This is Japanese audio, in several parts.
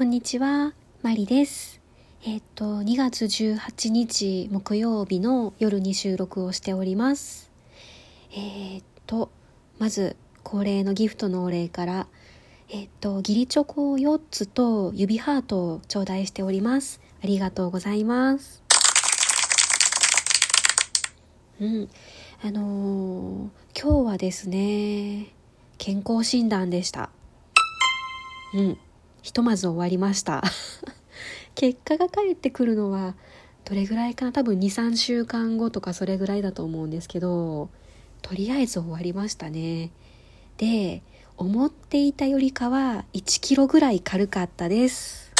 こんにちは、マリです。えっと、2月18日木曜日の夜に収録をしております。えっと、まず、恒例のギフトのお礼から、えっと、義理チョコ4つと指ハートを頂戴しております。ありがとうございます。うん。あのー今日はですね、健康診断でした。うん。ひとまず終わりました。結果が返ってくるのは、どれぐらいかな？多分2、3週間後とかそれぐらいだと思うんですけど、とりあえず終わりましたね。で、思っていたよりかは1キロぐらい軽かったです。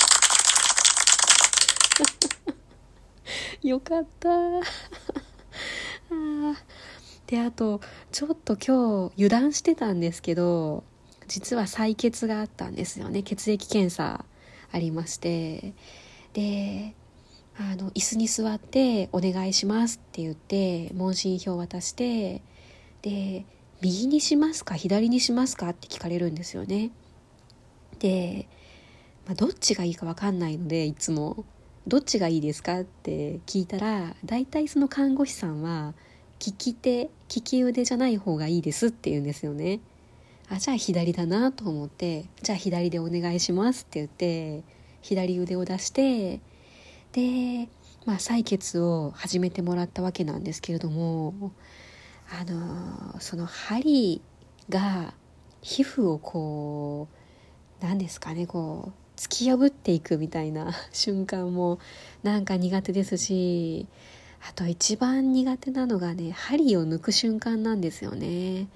よかった。であとちょっと今日油断してたんですけど実は採血があったんですよね血液検査ありましてであの椅子に座って「お願いします」って言って問診票渡してで「右にしますか左にしますか?」って聞かれるんですよねで、まあ、どっちがいいか分かんないのでいつも「どっちがいいですか?」って聞いたら大体その看護師さんは「利き手利き腕じゃない方がいいですって言うんですよねあじゃあ左だなと思ってじゃあ左でお願いしますって言って左腕を出してでまあ採血を始めてもらったわけなんですけれどもあのその針が皮膚をこう何ですかねこう突き破っていくみたいな 瞬間もなんか苦手ですしあと一番苦手なのがね針を抜く瞬間なんですよね。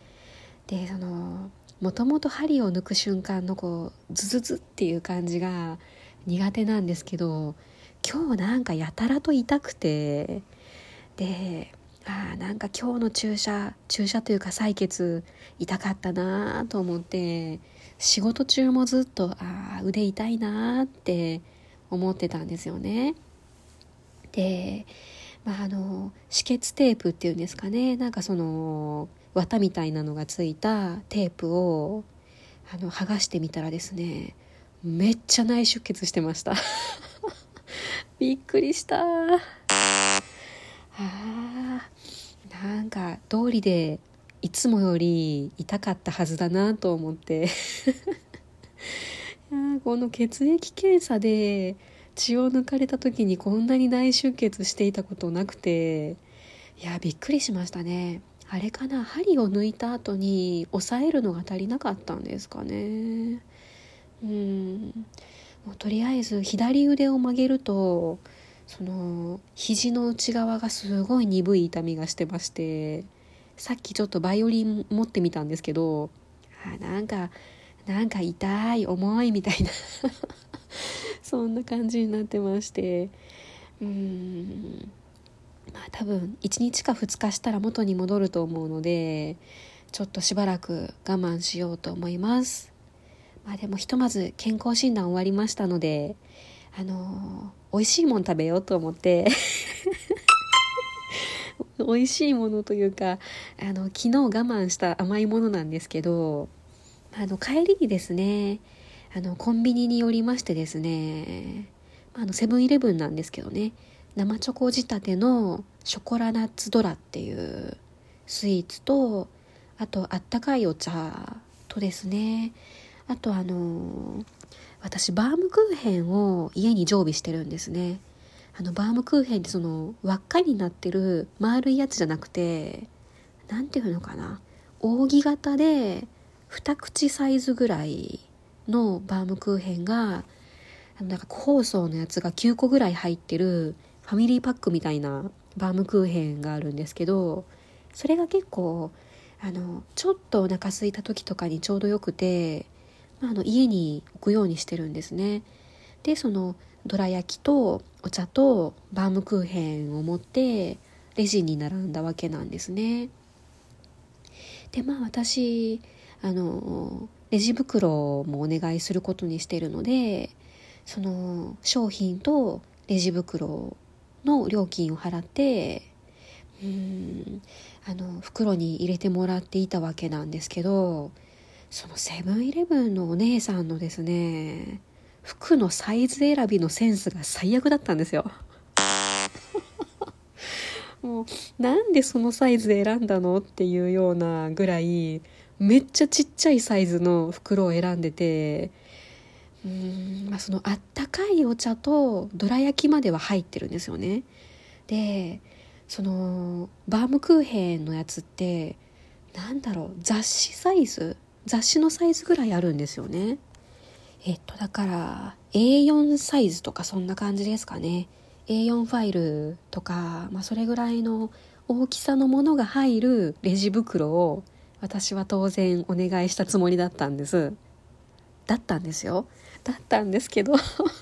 でそのもともと針を抜く瞬間のこうズズズっていう感じが苦手なんですけど今日なんかやたらと痛くてであーなんか今日の注射注射というか採血痛かったなと思って仕事中もずっとあー腕痛いなって思ってたんですよね。でまあ、あの止血テープっていうんですかね。なんかその綿みたいなのがついたテープをあの剥がしてみたらですねめっちゃ内出血してました。びっくりした。あーなんか通りでいつもより痛かったはずだなと思って。いやこの血液検査で血を抜かれた時にこんなに内出血していたことなくていやびっくりしましたね。あれかな針を抜いた後に押さえるのが足りなかったんですかね。うん。もうとりあえず左腕を曲げるとその肘の内側がすごい鈍い痛みがしてましてさっきちょっとバイオリン持ってみたんですけどあなんかなんか痛い重いみたいな。そんな感じになってまして。うん。まあ多分1日か2日したら元に戻ると思うのでちょっとしばらく我慢しようと思います。まあでもひとまず健康診断終わりましたのであの美味しいもん食べようと思って。美味しいものというかあの昨日我慢した甘いものなんですけどあの帰りにですねあのコンビニに寄りましてですねあのセブンイレブンなんですけどね。生チョコ仕立てのショコラナッツドラっていうスイーツとあとあったかいお茶とですね。あとあの私バームクーヘンを家に常備してるんですね。あのバームクーヘンってその輪っかになってる丸いやつじゃなくてなんていうのかな。扇形で二口サイズぐらいのバームクーヘンがあのなんか個包装のやつが9個ぐらい入ってるファミリーパックみたいなバームクーヘンがあるんですけどそれが結構あのちょっとお腹空いた時とかにちょうどよくて、まあ、あの家に置くようにしてるんですね。でそのどら焼きとお茶とバームクーヘンを持ってレジに並んだわけなんですね。でまあ私あのレジ袋もお願いすることにしてるのでその商品とレジ袋の料金を払ってうんあの袋に入れてもらっていたわけなんですけどそのセブンイレブンのお姉さんのですね服のサイズ選びのセンスが最悪だったんですよ。もうなんでそのサイズで選んだのっていうようなぐらいめっちゃちっちゃいサイズの袋を選んでてうん、まあ、そのあったかいお茶とどら焼きまでは入ってるんですよね。でそのバームクーヘンのやつってなんだろう雑誌サイズ？雑誌のサイズぐらいあるんですよね。えっとだから A4 サイズとかそんな感じですかね。A4 ファイルとか、まあ、それぐらいの大きさのものが入るレジ袋を私は当然お願いしたつもりだったんです。だったんですよ。だったんですけど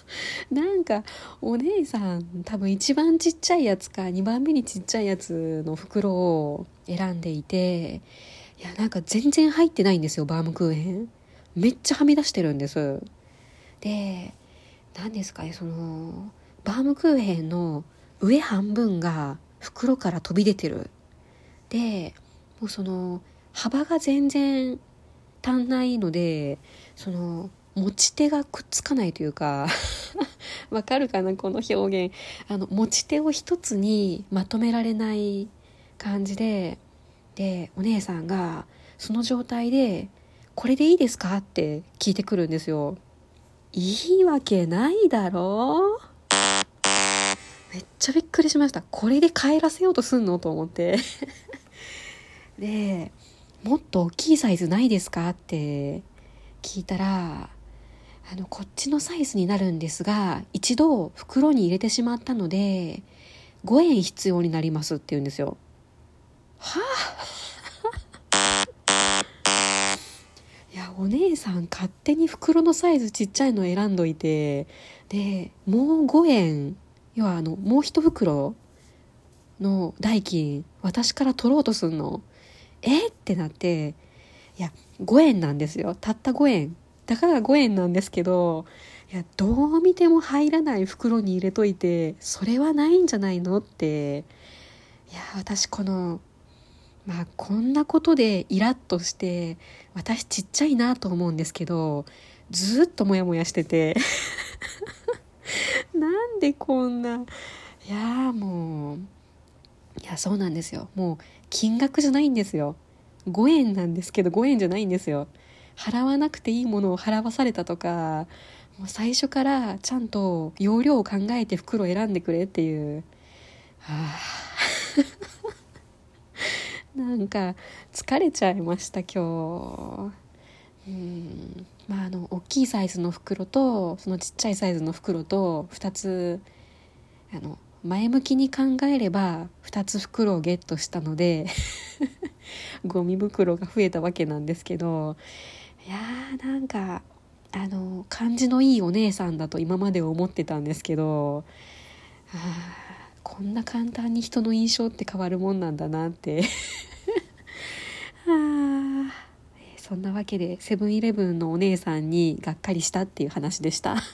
なんかお姉さん多分一番ちっちゃいやつか2番目にちっちゃいやつの袋を選んでいていやなんか全然入ってないんですよバームクーヘン。めっちゃはみ出してるんです。で何ですかねそのバームクーヘンの上半分が袋から飛び出てる。でもうその幅が全然足んないのでその持ち手がくっつかないというか わかるかなこの表現。あの持ち手を一つにまとめられない感じででお姉さんがその状態で「これでいいですか?」って聞いてくるんですよ。いいわけないだろ？うめっちゃびっくりしました。これで帰らせようとすんのと思って。でもっと大きいサイズないですかって聞いたらあのこっちのサイズになるんですが一度袋に入れてしまったので5円必要になりますって言うんですよ。はあ いやお姉さん勝手に袋のサイズちっちゃいの選んどいてでもう5円要はあのもう一袋の代金私から取ろうとすんの。え？ってなっていや5円なんですよ。たった5円。だから5円なんですけどいやどう見ても入らない袋に入れといてそれはないんじゃないのっていや私このまあこんなことでイラッとして私ちっちゃいなと思うんですけどずっとモヤモヤしてて なんでこんないやもういやそうなんですよ。もう金額じゃないんですよ。5円なんですけど5円じゃないんですよ。払わなくていいものを払わされたとかもう最初からちゃんと容量を考えて袋を選んでくれっていう。あ なんか疲れちゃいました今日。うん。まああの大きいサイズの袋とそのちっちゃいサイズの袋と2つあの前向きに考えれば2つ袋をゲットしたので ゴミ袋が増えたわけなんですけどいやーなんかあの感じのいいお姉さんだと今まで思ってたんですけどあこんな簡単に人の印象って変わるもんなんだなって。あそんなわけでセブンイレブンのお姉さんにがっかりしたっていう話でした。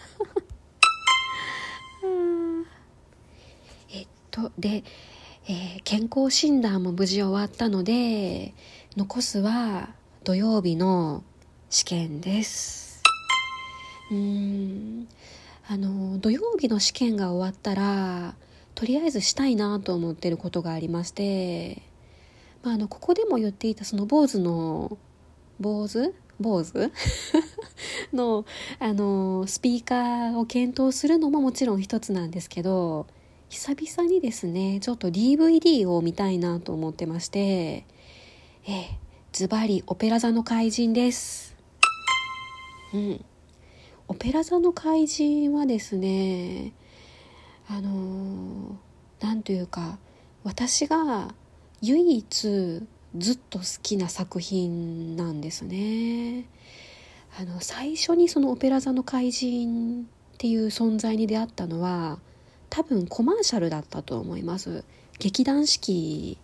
えっとで、えー、健康診断も無事終わったので残すは土曜日の試験です。うん。あの土曜日の試験が終わったらとりあえずしたいなと思ってることがありまして、まあ、あのここでも言っていたその坊主の坊主？坊主？のあのスピーカーを検討するのももちろん一つなんですけど久々にですねちょっと DVD を見たいなと思ってましてえズバリオペラ座の怪人です。うん。オペラ座の怪人はですねあの何というか私が唯一ずっと好きな作品なんですね。あの最初にその「オペラ座の怪人」っていう存在に出会ったのは多分コマーシャルだったと思います。劇団四季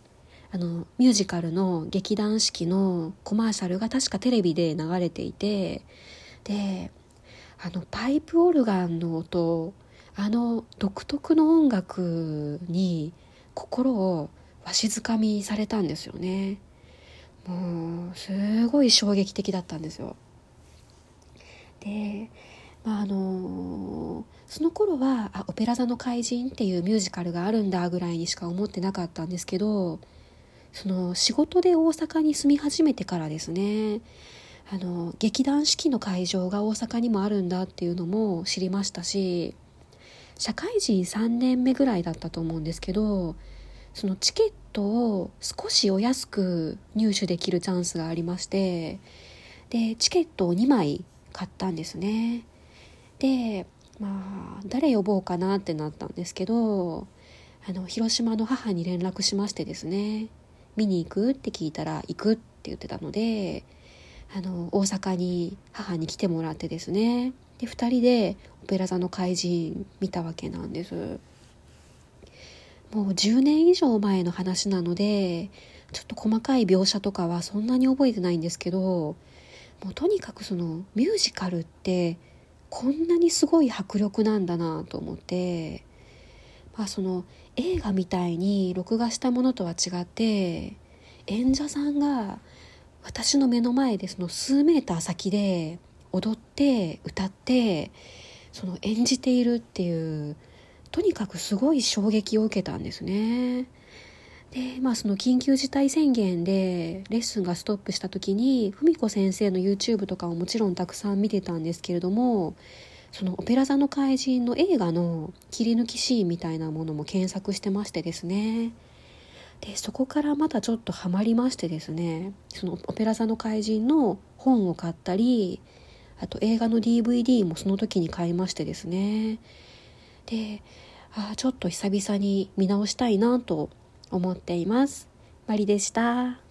あのミュージカルの劇団四季のコマーシャルが確かテレビで流れていてであのパイプオルガンの音あの独特の音楽に心をわしづかみされたんですよね。もうすごい衝撃的だったんですよ。でまああのその頃はあ「オペラ座の怪人」っていうミュージカルがあるんだぐらいにしか思ってなかったんですけどその仕事で大阪に住み始めてからですねあの劇団四季の会場が大阪にもあるんだっていうのも知りましたし社会人3年目ぐらいだったと思うんですけどそのチケットを少しお安く入手できるチャンスがありましてでチケットを2枚買ったんですね。でまあ誰呼ぼうかなってなったんですけどあの広島の母に連絡しましてですね見に行くって聞いたら行くって言ってたのであの大阪に母に来てもらってですね。で2人でオペラ座の怪人見たわけなんです。もう10年以上前の話なのでちょっと細かい描写とかはそんなに覚えてないんですけどもうとにかくそのミュージカルってこんなにすごい迫力なんだなと思ってまあその映画みたいに録画したものとは違って演者さんが私の目の前でその数メーター先で踊って歌ってその演じているっていうとにかくすごい衝撃を受けたんですね。でまあその緊急事態宣言でレッスンがストップした時に文子先生の YouTube とかももちろんたくさん見てたんですけれどもその「オペラ座の怪人」の映画の切り抜きシーンみたいなものも検索してましてですねでそこからまたちょっとハマりましてですねその「オペラ座の怪人」の本を買ったりあと映画の DVD もその時に買いましてですねであちょっと久々に見直したいなと思っています。マリでした。